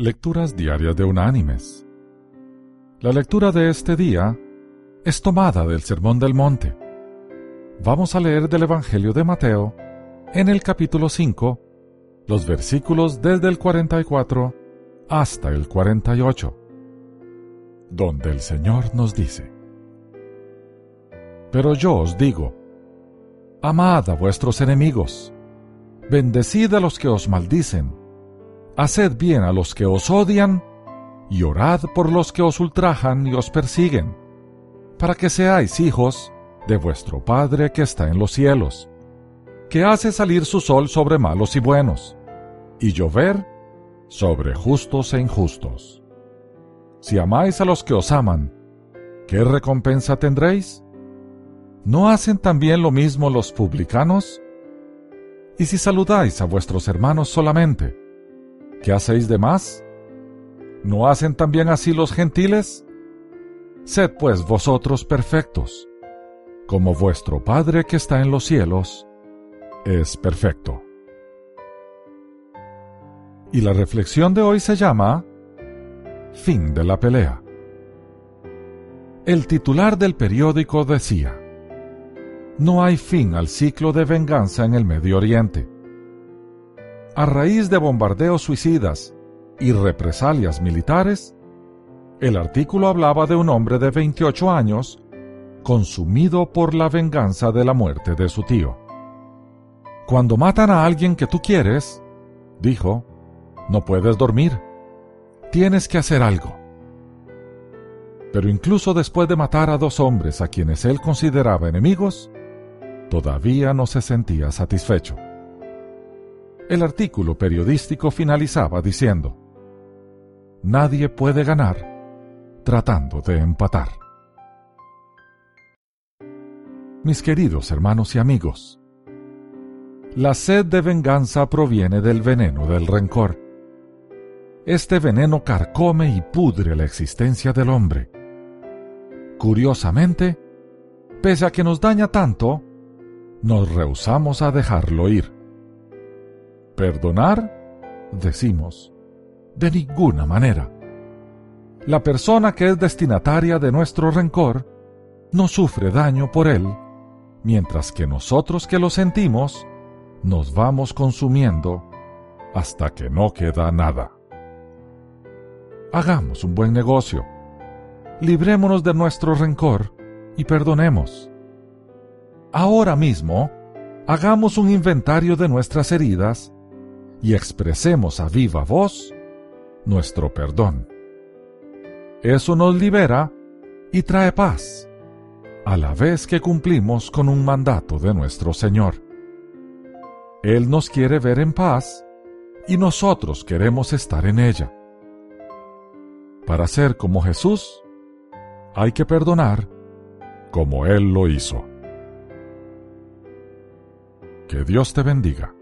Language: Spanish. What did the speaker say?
Lecturas Diarias de Unánimes. La lectura de este día es tomada del Sermón del Monte. Vamos a leer del Evangelio de Mateo en el capítulo 5, los versículos desde el 44 hasta el 48, donde el Señor nos dice, Pero yo os digo, amad a vuestros enemigos, bendecid a los que os maldicen, haced bien a los que os odian, y orad por los que os ultrajan y os persiguen, para que seáis hijos de vuestro Padre que está en los cielos, que hace salir su sol sobre malos y buenos, y llover sobre justos e injustos. Si amáis a los que os aman, ¿qué recompensa tendréis? ¿No hacen también lo mismo los publicanos? Y si saludáis a vuestros hermanos solamente, ¿qué hacéis de más? ¿No hacen también así los gentiles? Sed pues vosotros perfectos, como vuestro Padre que está en los cielos es perfecto. Y la reflexión de hoy se llama Fin de la pelea. El titular del periódico decía, No hay fin al ciclo de venganza en el Medio Oriente. A raíz de bombardeos suicidas y represalias militares, el artículo hablaba de un hombre de 28 años consumido por la venganza de la muerte de su tío. Cuando matan a alguien que tú quieres, dijo, no puedes dormir. Tienes que hacer algo. Pero incluso después de matar a dos hombres a quienes él consideraba enemigos, todavía no se sentía satisfecho. El artículo periodístico finalizaba diciendo, Nadie puede ganar tratando de empatar. Mis queridos hermanos y amigos, la sed de venganza proviene del veneno del rencor este veneno carcome y pudre la existencia del hombre. Curiosamente, pese a que nos daña tanto, nos rehusamos a dejarlo ir. Perdonar, decimos, de ninguna manera. La persona que es destinataria de nuestro rencor no sufre daño por él, mientras que nosotros que lo sentimos nos vamos consumiendo hasta que no queda nada. Hagamos un buen negocio. Librémonos de nuestro rencor y perdonemos. Ahora mismo, hagamos un inventario de nuestras heridas y expresemos a viva voz nuestro perdón. Eso nos libera y trae paz, a la vez que cumplimos con un mandato de nuestro Señor. Él nos quiere ver en paz y nosotros queremos estar en ella. Para ser como Jesús, hay que perdonar como Él lo hizo. Que Dios te bendiga.